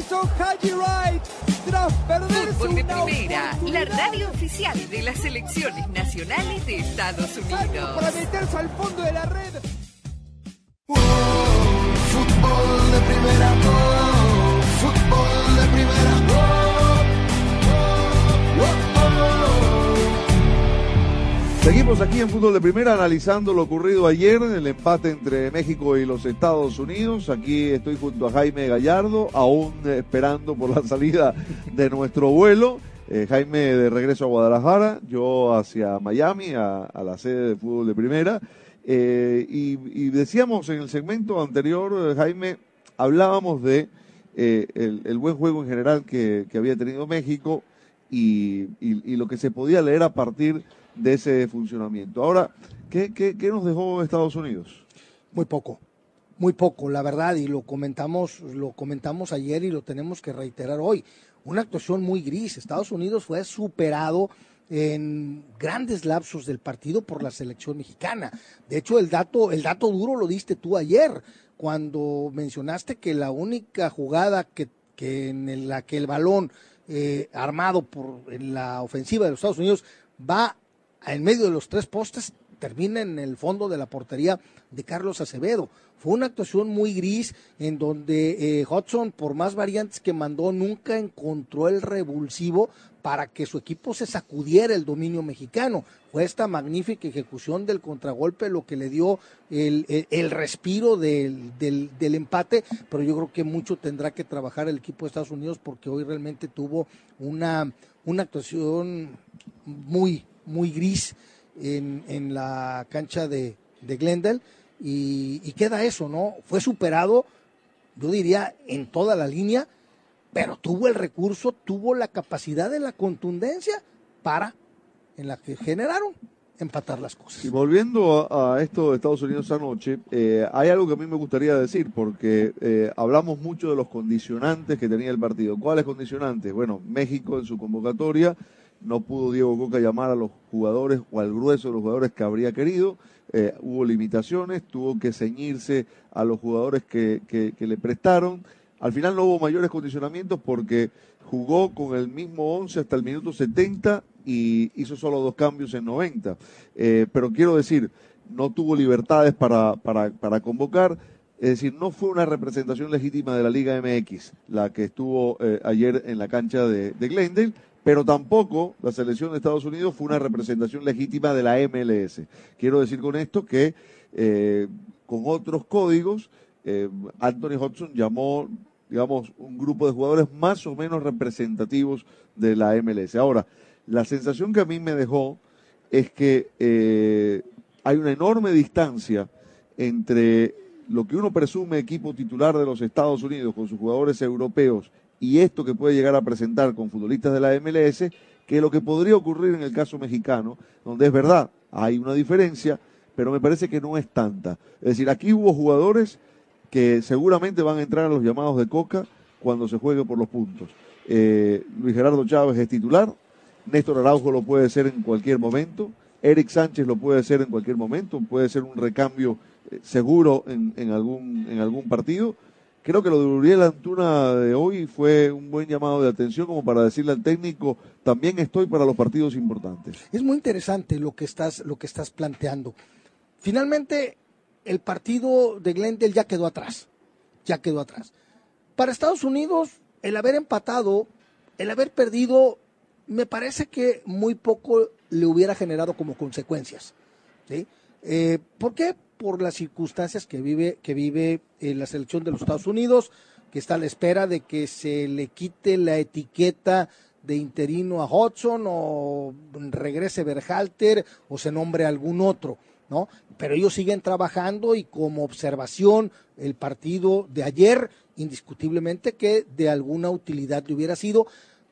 Hizo Haji Wright tras perderse Fútbol de una Primera, la radio oficial de las selecciones nacionales de Estados Unidos. para meterse al fondo de la red. Fútbol de primera, oh, fútbol de primera, Aquí en Fútbol de Primera analizando lo ocurrido ayer, el empate entre México y los Estados Unidos. Aquí estoy junto a Jaime Gallardo, aún esperando por la salida de nuestro vuelo. Eh, Jaime de regreso a Guadalajara, yo hacia Miami, a, la sede de Fútbol de Primera. Eh, y, decíamos en el segmento anterior, eh, Jaime, hablábamos de el, buen juego en general que, había tenido México y, y- y lo que se podía leer a partir de ese funcionamiento. Ahora, ¿qué, qué, qué nos dejó Estados Unidos? Muy poco, muy poco, la verdad, y lo comentamos, lo comentamos ayer y lo tenemos que reiterar hoy. Una actuación muy gris. Estados Unidos fue superado en grandes lapsos del partido por la selección mexicana. De hecho, el dato, el dato duro lo diste tú ayer, cuando mencionaste que la única jugada que, que en la que el balón eh, armado por en la ofensiva de los Estados Unidos va en medio de los tres postes termina en el fondo de la portería de Carlos Acevedo. Fue una actuación muy gris en donde eh, Hudson, por más variantes que mandó, nunca encontró el revulsivo para que su equipo se sacudiera el dominio mexicano. Fue esta magnífica ejecución del contragolpe lo que le dio el, el- el respiro del, del- del empate, pero yo creo que mucho tendrá que trabajar el equipo de Estados Unidos porque hoy realmente tuvo una, una actuación muy, muy gris en, en la cancha de, de Glendale y, queda eso, ¿no? Fue superado, yo diría, en toda la línea, pero tuvo el recurso, tuvo la capacidad de la contundencia para, en la que generaron, empatar las cosas. Y volviendo a, a esto de Estados Unidos anoche, eh, hay algo que a mí me gustaría decir, porque eh, hablamos mucho de los condicionantes que tenía el partido. ¿Cuáles condicionantes? Bueno, México en su convocatoria no pudo Diego Coca llamar a los jugadores o al grueso de los jugadores que habría querido. Eh, hubo limitaciones, tuvo que ceñirse a los jugadores que, que- le prestaron. Al final no hubo mayores condicionamientos porque jugó con el mismo 11 hasta el minuto 70 y hizo solo dos cambios en 90. Eh, pero quiero decir, no tuvo libertades para, para, para convocar. Es decir, no fue una representación legítima de la Liga MX la que estuvo eh, ayer en la cancha de Glendale, pero tampoco la selección de Estados Unidos fue una representación legítima de la MLS. Quiero decir con esto que eh, con otros códigos, eh, Anthony Hodgson llamó, digamos, un grupo de jugadores más o menos representativos de la MLS. Ahora, la sensación que a mí me dejó es que eh, hay una enorme distancia entre lo que uno presume equipo titular de los Estados Unidos con sus jugadores europeos y esto que puede llegar a presentar con futbolistas de la MLS, que lo que podría ocurrir en el caso mexicano, donde es verdad, hay una diferencia, pero me parece que no es tanta. Es decir, aquí hubo jugadores que seguramente van a entrar a los llamados de Coca cuando se juegue por los puntos. Eh, Luis Gerardo Chávez es titular, Néstor Araujo lo puede ser en cualquier momento, Eric Sánchez lo puede ser en cualquier momento, puede ser un recambio eh, seguro en, algún, en algún partido. Creo que lo de Uriel Antuna de hoy fue un buen llamado de atención como para decirle al técnico, también estoy para los partidos importantes. Es muy interesante lo que estás, lo que estás planteando. Finalmente, el partido de Glendale ya quedó atrás, ya quedó atrás. Para Estados Unidos, el haber empatado, el haber perdido, me parece que muy poco le hubiera generado como consecuencias. ¿sí? Eh, ¿Por qué? Por las circunstancias que vive, que vive eh, la selección de los Estados Unidos, que está a la espera de que se le quite la etiqueta de interino a Hudson o regrese Berhalter o se nombre algún otro, ¿no? Pero ellos siguen trabajando y como observación el partido de ayer, indiscutiblemente que de alguna utilidad le hubiera sido,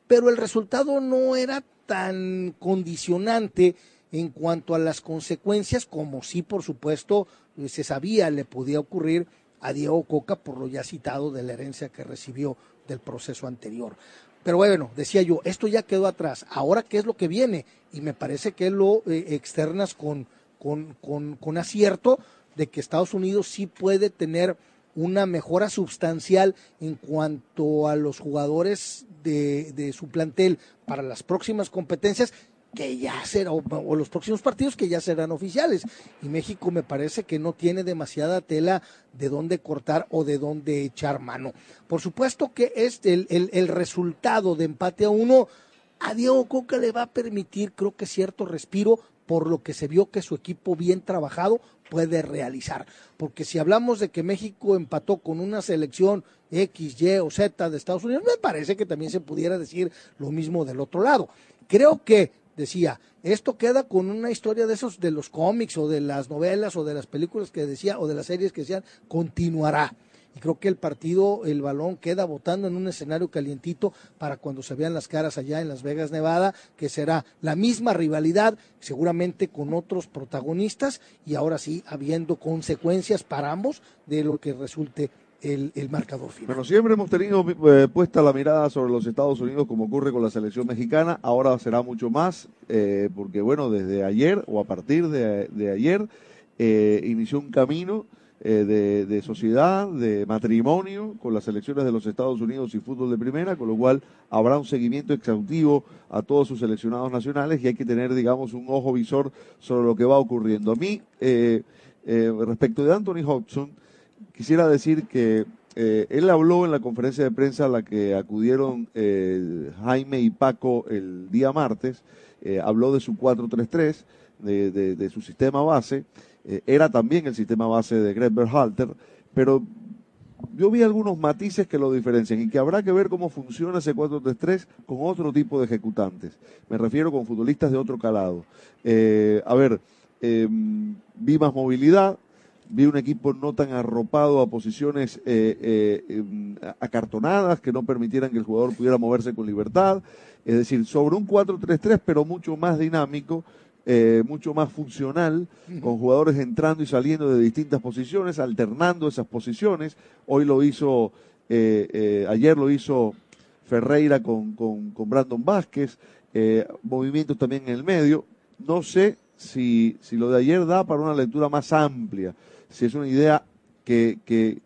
pero el resultado no era tan condicionante en cuanto a las consecuencias, como sí, por supuesto, se sabía le podía ocurrir a Diego Coca por lo ya citado de la herencia que recibió del proceso anterior. Pero bueno, decía yo, esto ya quedó atrás. Ahora, ¿qué es lo que viene? Y me parece que lo eh, externas con, con, con, con acierto de que Estados Unidos sí puede tener una mejora sustancial en cuanto a los jugadores de, de, su plantel para las próximas competencias que ya será, o, los próximos partidos que ya serán oficiales. Y México me parece que no tiene demasiada tela de dónde cortar o de dónde echar mano. Por supuesto que este, el, el, el resultado de empate a uno a Diego Coca le va a permitir, creo que cierto respiro, por lo que se vio que su equipo bien trabajado puede realizar. Porque si hablamos de que México empató con una selección X, Y o Z de Estados Unidos, me parece que también se pudiera decir lo mismo del otro lado. Creo que decía, esto queda con una historia de esos de los cómics o de las novelas o de las películas que decía o de las series que decían continuará. Y creo que el partido, el balón queda votando en un escenario calientito para cuando se vean las caras allá en Las Vegas, Nevada, que será la misma rivalidad, seguramente con otros protagonistas y ahora sí habiendo consecuencias para ambos de lo que resulte el, marcador final. Bueno, siempre hemos tenido eh, puesta la mirada sobre los Estados Unidos, como ocurre con la selección mexicana. Ahora será mucho más, eh, porque bueno, desde ayer o a partir de, de ayer eh, inició un camino de, de, sociedad, de matrimonio con las selecciones de los Estados Unidos y fútbol de primera, con lo cual habrá un seguimiento exhaustivo a todos sus seleccionados nacionales y hay que tener, digamos, un ojo visor sobre lo que va ocurriendo. A mí, respecto de Anthony Hodgson, quisiera decir que eh, él habló en la conferencia de prensa a la que acudieron eh, Jaime y Paco el día martes, eh, habló de su 4-3-3, de, de, de, su sistema base, eh, era también el sistema base de Greg Berhalter, pero yo vi algunos matices que lo diferencian y que habrá que ver cómo funciona ese 4-3-3 con otro tipo de ejecutantes. Me refiero con futbolistas de otro calado. a ver, vi más movilidad, vi un equipo no tan arropado a posiciones eh, eh, acartonadas que no permitieran que el jugador pudiera moverse con libertad. Es decir, sobre un 4-3-3, pero mucho más dinámico, eh, mucho más funcional, con jugadores entrando y saliendo de distintas posiciones, alternando esas posiciones. Hoy lo hizo, ayer lo hizo Ferreira con, con, con Brandon Vázquez, movimientos también en el medio. No sé si, si lo de ayer da para una lectura más amplia si es una idea que, que,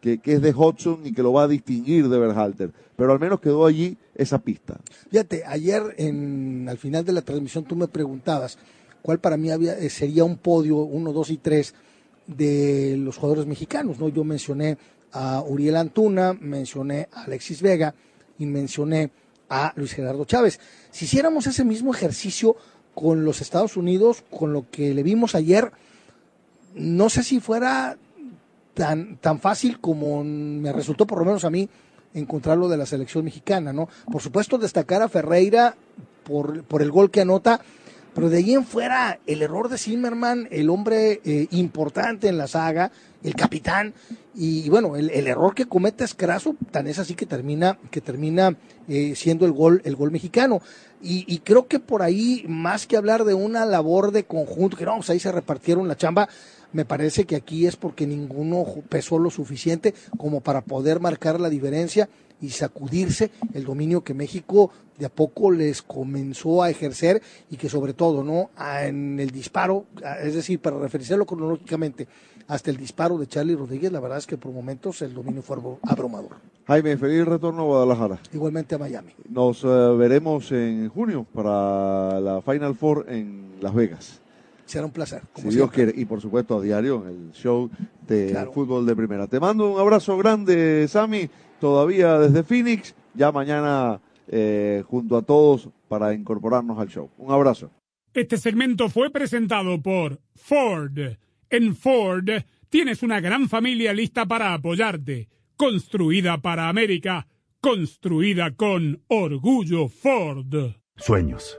que, es de Hudson y que lo va a distinguir de Berhalter. Pero al menos quedó allí esa pista. Fíjate, ayer en, al final de la transmisión tú me preguntabas cuál para mí había, eh, sería un podio, uno, dos y tres, de los jugadores mexicanos. ¿no? Yo mencioné a Uriel Antuna, mencioné a Alexis Vega y mencioné a Luis Gerardo Chávez. Si hiciéramos ese mismo ejercicio con los Estados Unidos, con lo que le vimos ayer, no sé si fuera tan, tan fácil como me resultó por lo menos a mí encontrar lo de la selección mexicana, ¿no? Por supuesto destacar a Ferreira por, por el gol que anota, pero de ahí en fuera el error de Zimmerman, el hombre eh, importante en la saga, el capitán, y, bueno, el, el, error que comete es craso, tan es así que termina, que termina eh, siendo el gol, el gol mexicano. Y, y, creo que por ahí, más que hablar de una labor de conjunto, que no, pues ahí se repartieron la chamba, me parece que aquí es porque ninguno pesó lo suficiente como para poder marcar la diferencia y sacudirse el dominio que México de a poco les comenzó a ejercer y que sobre todo, ¿no? En el disparo, es decir, para referirlo cronológicamente, hasta el disparo de Charlie Rodríguez, la verdad es que por momentos el dominio fue abrumador. Jaime, feliz retorno a Guadalajara. Igualmente a Miami. Nos uh, veremos en junio para la Final Four en Las Vegas. Será un placer. si Dios quiere. Y por supuesto a diario en el show de claro. fútbol de primera. Te mando un abrazo grande, Sammy, todavía desde Phoenix. Ya mañana eh, junto a todos para incorporarnos al show. Un abrazo. Este segmento fue presentado por Ford. En Ford tienes una gran familia lista para apoyarte. Construida para América. Construida con orgullo Ford. Sueños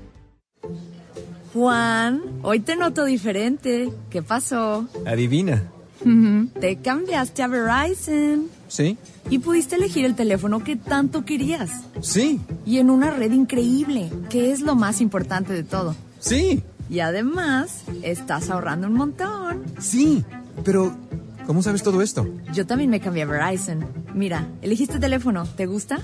Juan, hoy te noto diferente. ¿Qué pasó? Adivina. Te cambiaste a Verizon. Sí. Y pudiste elegir el teléfono que tanto querías. Sí. Y en una red increíble, que es lo más importante de todo. Sí. Y además, estás ahorrando un montón. Sí, pero ¿cómo sabes todo esto? Yo también me cambié a Verizon. Mira, elegiste teléfono. ¿Te gusta?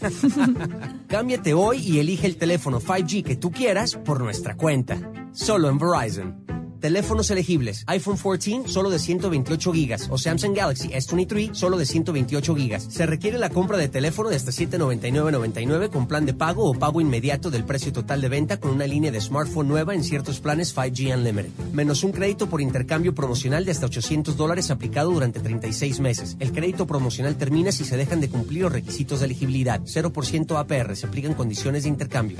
Cámbiate hoy y elige el teléfono 5G que tú quieras por nuestra cuenta. Solo en Verizon. Teléfonos elegibles. iPhone 14 solo de 128 gigas o Samsung Galaxy S23 solo de 128 gigas. Se requiere la compra de teléfono de hasta 799.99 con plan de pago o pago inmediato del precio total de venta con una línea de smartphone nueva en ciertos planes 5G Unlimited. Menos un crédito por intercambio promocional de hasta 800 dólares aplicado durante 36 meses. El crédito promocional termina si se dejan de cumplir los requisitos de elegibilidad. 0% APR. Se aplican condiciones de intercambio.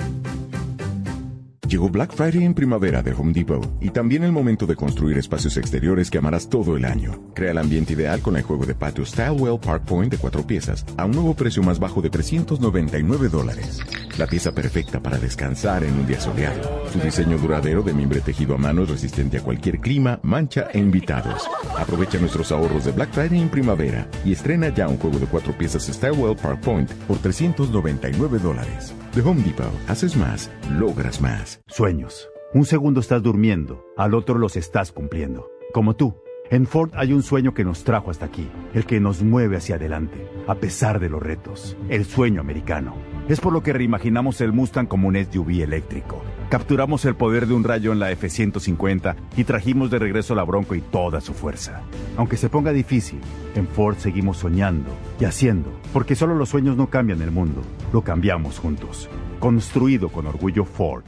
Llegó Black Friday en primavera de Home Depot y también el momento de construir espacios exteriores que amarás todo el año. Crea el ambiente ideal con el juego de patio Stylewell Park Point de cuatro piezas a un nuevo precio más bajo de 399 dólares. La pieza perfecta para descansar en un día soleado. Su diseño duradero de mimbre tejido a mano es resistente a cualquier clima, mancha e invitados. Aprovecha nuestros ahorros de Black Friday en primavera y estrena ya un juego de cuatro piezas Stylewell Park Point por 399 dólares. De Home Depot, haces más, logras más. Sueños. Un segundo estás durmiendo, al otro los estás cumpliendo. Como tú. En Ford hay un sueño que nos trajo hasta aquí, el que nos mueve hacia adelante, a pesar de los retos, el sueño americano. Es por lo que reimaginamos el Mustang como un SUV eléctrico. Capturamos el poder de un rayo en la F-150 y trajimos de regreso la Bronco y toda su fuerza. Aunque se ponga difícil, en Ford seguimos soñando y haciendo, porque solo los sueños no cambian el mundo, lo cambiamos juntos. Construido con orgullo Ford.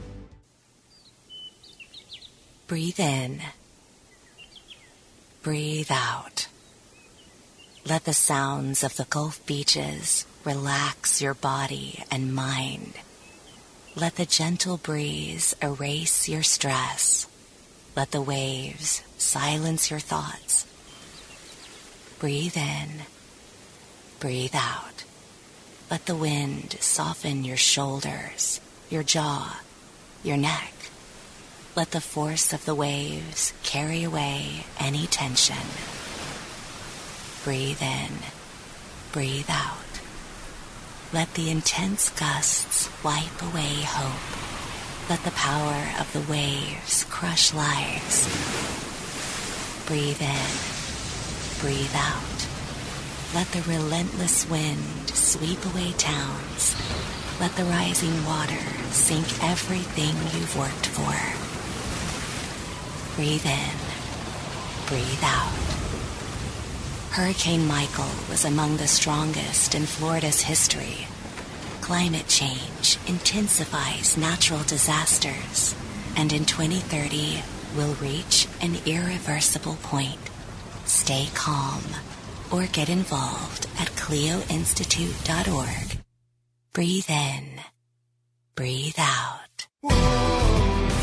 Breathe in. Breathe out. Let the sounds of the Gulf beaches relax your body and mind. Let the gentle breeze erase your stress. Let the waves silence your thoughts. Breathe in. Breathe out. Let the wind soften your shoulders, your jaw, your neck. Let the force of the waves carry away any tension. Breathe in. breathe out. Let the intense gusts wipe away hope. Let the power of the waves crush lives. Breathe in. Breathe out. Let the relentless wind sweep away towns. Let the rising water sink everything you've worked for. Breathe in. Breathe out. Hurricane Michael was among the strongest in Florida's history. Climate change intensifies natural disasters, and in 2030 will reach an irreversible point. Stay calm or get involved at clioinstitute.org. Breathe in. Breathe out.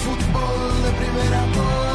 Fútbol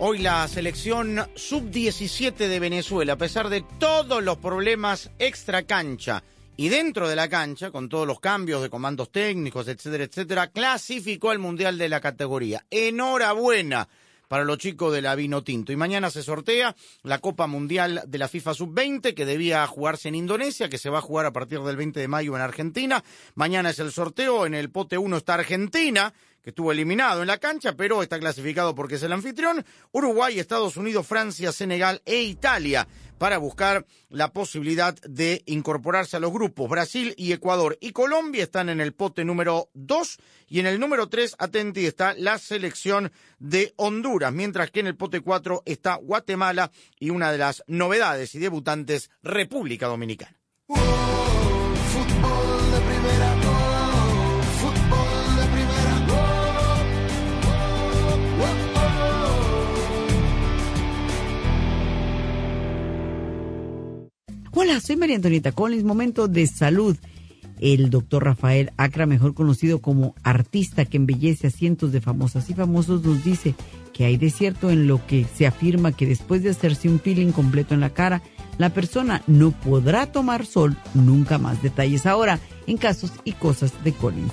Hoy la selección sub-17 de Venezuela, a pesar de todos los problemas extra cancha y dentro de la cancha, con todos los cambios de comandos técnicos, etcétera, etcétera, clasificó al Mundial de la categoría. Enhorabuena para los chicos de la Vino Tinto. Y mañana se sortea la Copa Mundial de la FIFA Sub-20 que debía jugarse en Indonesia, que se va a jugar a partir del 20 de mayo en Argentina. Mañana es el sorteo, en el pote 1 está Argentina, que estuvo eliminado en la cancha, pero está clasificado porque es el anfitrión. Uruguay, Estados Unidos, Francia, Senegal e Italia para buscar la posibilidad de incorporarse a los grupos. Brasil y Ecuador y Colombia están en el pote número 2 y en el número 3, atenti, está la selección de Honduras, mientras que en el pote 4 está Guatemala y una de las novedades y debutantes, República Dominicana. Hola, soy María Antonieta Collins. Momento de salud. El doctor Rafael Acra, mejor conocido como artista que embellece a cientos de famosas y famosos, nos dice que hay de cierto en lo que se afirma que después de hacerse un peeling completo en la cara, la persona no podrá tomar sol nunca más. Detalles ahora en casos y cosas de Collins.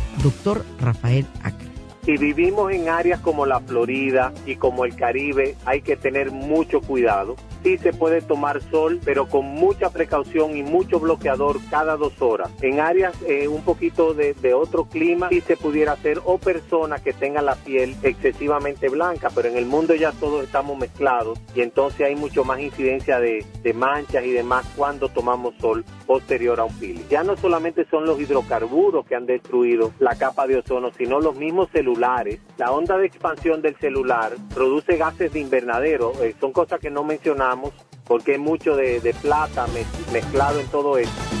Doctor Rafael Acra. Si vivimos en áreas como la Florida y como el Caribe, hay que tener mucho cuidado. Sí se puede tomar sol, pero con mucha precaución y mucho bloqueador cada dos horas. En áreas eh, un poquito de, otro clima, sí se pudiera hacer, o personas que tengan la piel excesivamente blanca, pero en el mundo ya todos estamos mezclados y entonces hay mucho más incidencia de, de manchas y demás cuando tomamos sol posterior a un peeling. Ya no solamente son los hidrocarburos que han destruido la capa de ozono, sino los mismos celulares. La onda de expansión del celular produce gases de invernadero, eh, son cosas que no mencionamos porque hay mucho de, de plata mez- mezclado en todo esto.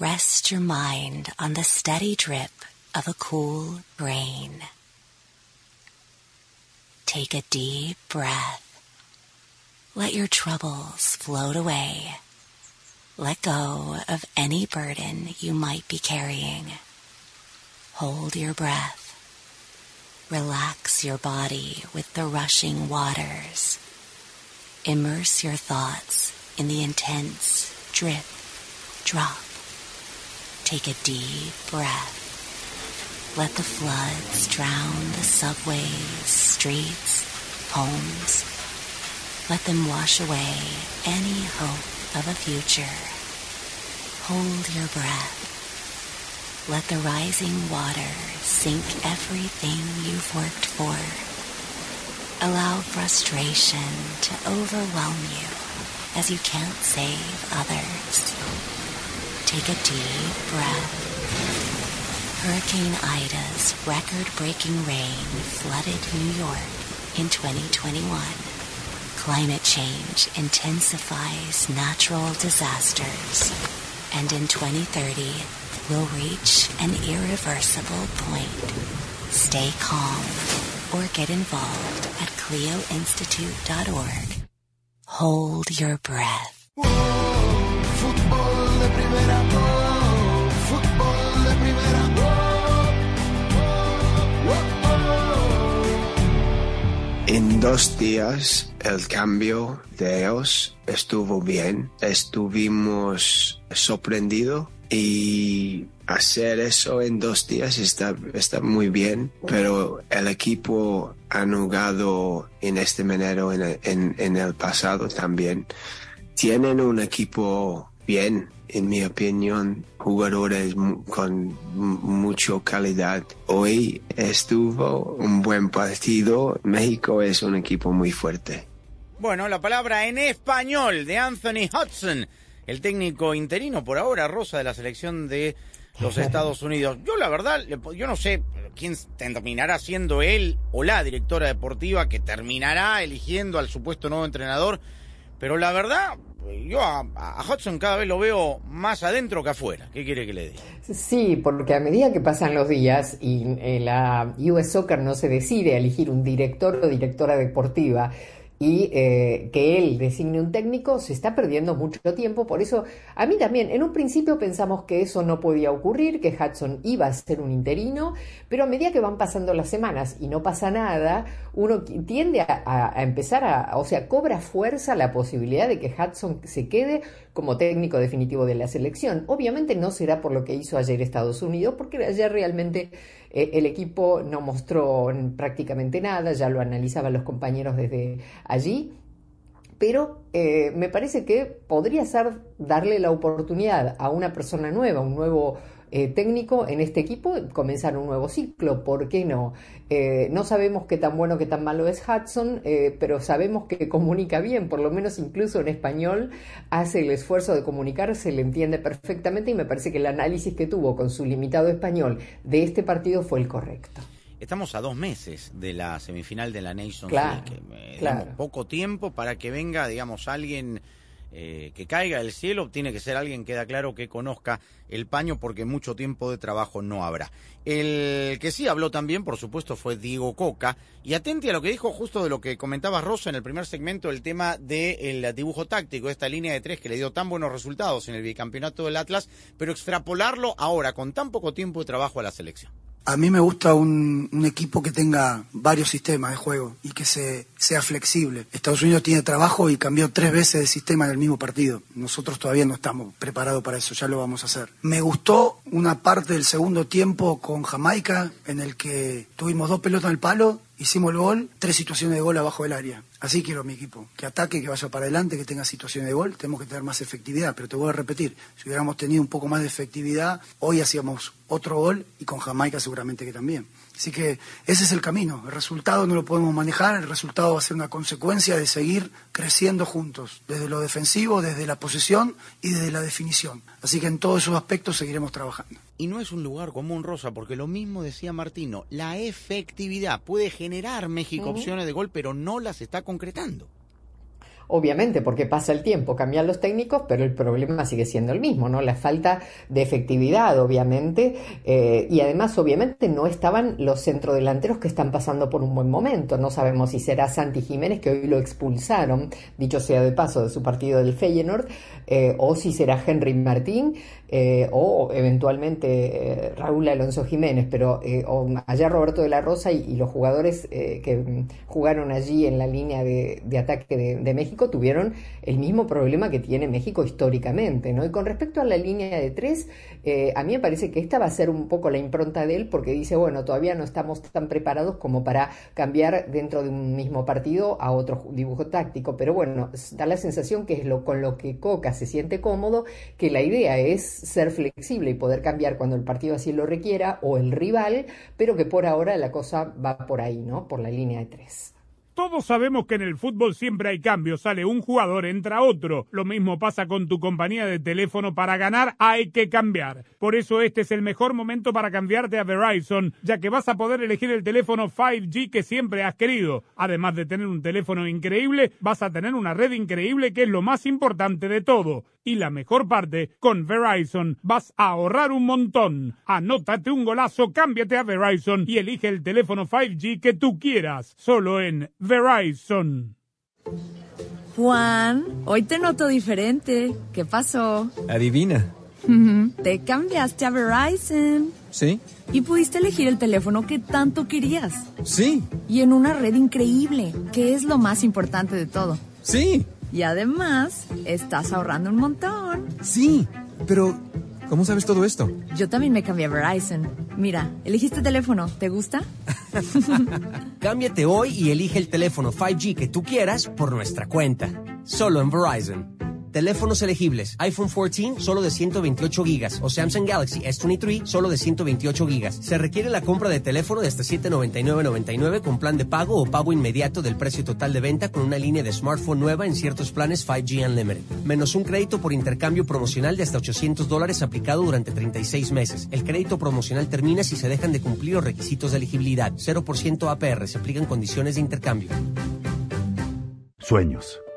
Rest your mind on the steady drip of a cool rain. Take a deep breath. Let your troubles float away. Let go of any burden you might be carrying. Hold your breath. Relax your body with the rushing waters. Immerse your thoughts in the intense drip, drop. Take a deep breath. Let the floods drown the subways, streets, homes. Let them wash away any hope of a future. Hold your breath. Let the rising water sink everything you've worked for. Allow frustration to overwhelm you as you can't save others. Take a deep breath. Hurricane Ida's record-breaking rain flooded New York in 2021. Climate change intensifies natural disasters. And in 2030, we'll reach an irreversible point. Stay calm or get involved at CleoInstitute.org. Hold your breath. Fútbol En dos días el cambio de ellos estuvo bien, estuvimos sorprendidos y hacer eso en dos días está, está muy bien, pero el equipo ha jugado en este manera en el pasado también. Tienen un equipo bien, en mi opinión, jugadores mu- con mu- mucha calidad. Hoy estuvo un buen partido. México es un equipo muy fuerte. Bueno, la palabra en español de Anthony Hudson, el técnico interino por ahora, Rosa, de la selección de los Estados Unidos. Yo la verdad, le po- yo no sé quién terminará siendo él o la directora deportiva que terminará eligiendo al supuesto nuevo entrenador, pero la verdad, yo a, a Hudson cada vez lo veo más adentro que afuera. ¿Qué quiere que le diga? Sí, porque a medida que pasan los días y eh, la US Soccer no se decide a elegir un director o directora deportiva y eh, que él designe un técnico, se está perdiendo mucho tiempo. Por eso, a mí también, en un principio pensamos que eso no podía ocurrir, que Hudson iba a ser un interino, pero a medida que van pasando las semanas y no pasa nada, uno tiende a, empezar a, o sea, cobra fuerza la posibilidad de que Hudson se quede como técnico definitivo de la selección. Obviamente no será por lo que hizo ayer Estados Unidos, porque ayer realmente el equipo no mostró prácticamente nada, ya lo analizaban los compañeros desde allí, pero eh, me parece que podría ser darle la oportunidad a una persona nueva, un nuevo eh, técnico en este equipo, comenzar un nuevo ciclo, ¿por qué no? Eh, no sabemos qué tan bueno, qué tan malo es Hudson, eh, pero sabemos que comunica bien, por lo menos incluso en español hace el esfuerzo de comunicar, se le entiende perfectamente y me parece que el análisis que tuvo con su limitado español de este partido fue el correcto. Estamos a dos meses de la semifinal de la Nations Claro, League. eh, claro. poco tiempo para que venga, digamos, alguien eh, que caiga del cielo. Tiene que ser alguien, queda claro, que conozca el paño porque mucho tiempo de trabajo no habrá. El que sí habló también, por supuesto, fue Diego Coca. Y atente a lo que dijo justo de lo que comentaba Rosa en el primer segmento, el tema del dibujo táctico, esta línea de tres que le dio tan buenos resultados en el bicampeonato del Atlas, pero extrapolarlo ahora con tan poco tiempo de trabajo a la selección. A mí me gusta un, equipo que tenga varios sistemas de juego y que se, sea flexible. Estados Unidos tiene trabajo y cambió tres veces de sistema en el mismo partido. Nosotros todavía no estamos preparados para eso, ya lo vamos a hacer. Me gustó una parte del segundo tiempo con Jamaica en el que tuvimos dos pelotas en el palo, hicimos el gol, tres situaciones de gol abajo del área. Así quiero mi equipo, que ataque, que vaya para adelante, que tenga situaciones de gol. Tenemos que tener más efectividad, pero te voy a repetir, si hubiéramos tenido un poco más de efectividad, hoy hacíamos otro gol y con Jamaica seguramente que también. Así que ese es el camino. El resultado no lo podemos manejar, el resultado va a ser una consecuencia de seguir creciendo juntos, desde lo defensivo, desde la posesión y desde la definición. Así que en todos esos aspectos seguiremos trabajando. Y no es un lugar común, Rosa, porque lo mismo decía Martino, la efectividad puede generar México opciones de gol, pero no las está concretando. Obviamente porque pasa el tiempo, cambian los técnicos, pero el problema sigue siendo el mismo, ¿no? La falta de efectividad, obviamente, eh, y además, obviamente, no estaban los centrodelanteros que están pasando por un buen momento. No sabemos si será Santi Jiménez, que hoy lo expulsaron, dicho sea de paso, de su partido del Feyenoord, eh, o si será Henry Martín, eh, o eventualmente Raúl Alonso Jiménez, pero allá Roberto de la Rosa y, los jugadores que jugaron allí en la línea de, ataque de, de México tuvieron el mismo problema que tiene México históricamente, ¿no? Y con respecto a la línea de tres, eh, a mí me parece que esta va a ser un poco la impronta de él porque dice, bueno, todavía no estamos tan preparados como para cambiar dentro de un mismo partido a otro dibujo táctico, pero bueno, da la sensación que es lo con lo que Coca se siente cómodo, que la idea es ser flexible y poder cambiar cuando el partido así lo requiera o el rival, pero que por ahora la cosa va por ahí, ¿no? Por la línea de tres. Todos sabemos que en el fútbol siempre hay cambios, sale un jugador, entra otro. Lo mismo pasa con tu compañía de teléfono, para ganar hay que cambiar. Por eso este es el mejor momento para cambiarte a Verizon, ya que vas a poder elegir el teléfono 5G que siempre has querido. Además de tener un teléfono increíble, vas a tener una red increíble que es lo más importante de todo. Y la mejor parte, con Verizon vas a ahorrar un montón. Anótate un golazo, cámbiate a Verizon y elige el teléfono 5G que tú quieras, solo en Verizon. Juan, hoy te noto diferente. ¿Qué pasó? Adivina. Te cambiaste a Verizon. Sí. Y pudiste elegir el teléfono que tanto querías. Sí. Y en una red increíble, que es lo más importante de todo. Sí. Y además, estás ahorrando un montón. Sí, pero ¿Cómo sabes todo esto? Yo también me cambié a Verizon. Mira, elegiste teléfono. ¿Te gusta? Cámbiate hoy y elige el teléfono 5G que tú quieras por nuestra cuenta. Solo en Verizon. Teléfonos elegibles. iPhone 14 solo de 128 gigas o Samsung Galaxy S23 solo de 128 gigas. Se requiere la compra de teléfono de hasta 799.99 con plan de pago o pago inmediato del precio total de venta con una línea de smartphone nueva en ciertos planes 5G Unlimited. Menos un crédito por intercambio promocional de hasta 800 dólares aplicado durante 36 meses. El crédito promocional termina si se dejan de cumplir los requisitos de elegibilidad. 0% APR. Se aplican condiciones de intercambio. Sueños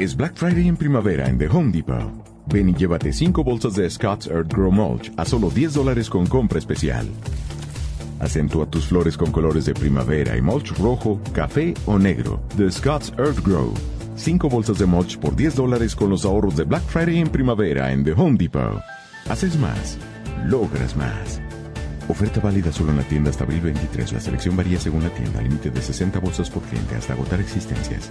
Es Black Friday en primavera en The Home Depot. Ven y llévate 5 bolsas de Scott's Earth Grow Mulch a solo 10 dólares con compra especial. Acentúa tus flores con colores de primavera y mulch rojo, café o negro. The Scott's Earth Grow. 5 bolsas de mulch por 10 dólares con los ahorros de Black Friday en primavera en The Home Depot. Haces más, logras más. Oferta válida solo en la tienda hasta abril 23. La selección varía según la tienda. Límite de 60 bolsas por cliente hasta agotar existencias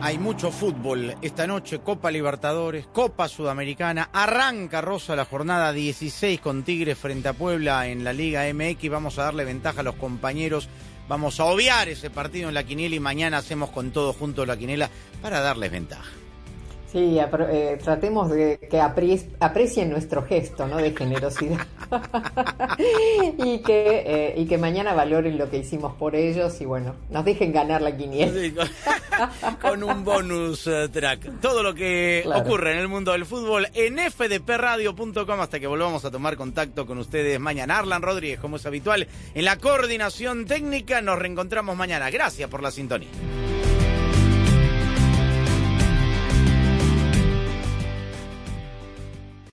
Hay, mucho fútbol esta noche, Copa Libertadores, Copa Sudamericana. Arranca Rosa la jornada 16 con Tigres frente a Puebla en la Liga MX. Vamos a darle ventaja a los compañeros. Vamos a obviar ese partido en la quiniela y mañana hacemos con todo junto la quiniela para darles ventaja. Sí, eh, tratemos de que aprecien nuestro gesto ¿no? de generosidad y, que, eh, y que mañana valoren lo que hicimos por ellos y bueno, nos dejen ganar la quiniela. con, un bonus eh, track. Todo lo que ocurre en el mundo del fútbol en fdpradio.com hasta que volvamos a tomar contacto con ustedes mañana. Arlan Rodríguez, como es habitual, en la coordinación técnica. Nos reencontramos mañana. Gracias por la sintonía.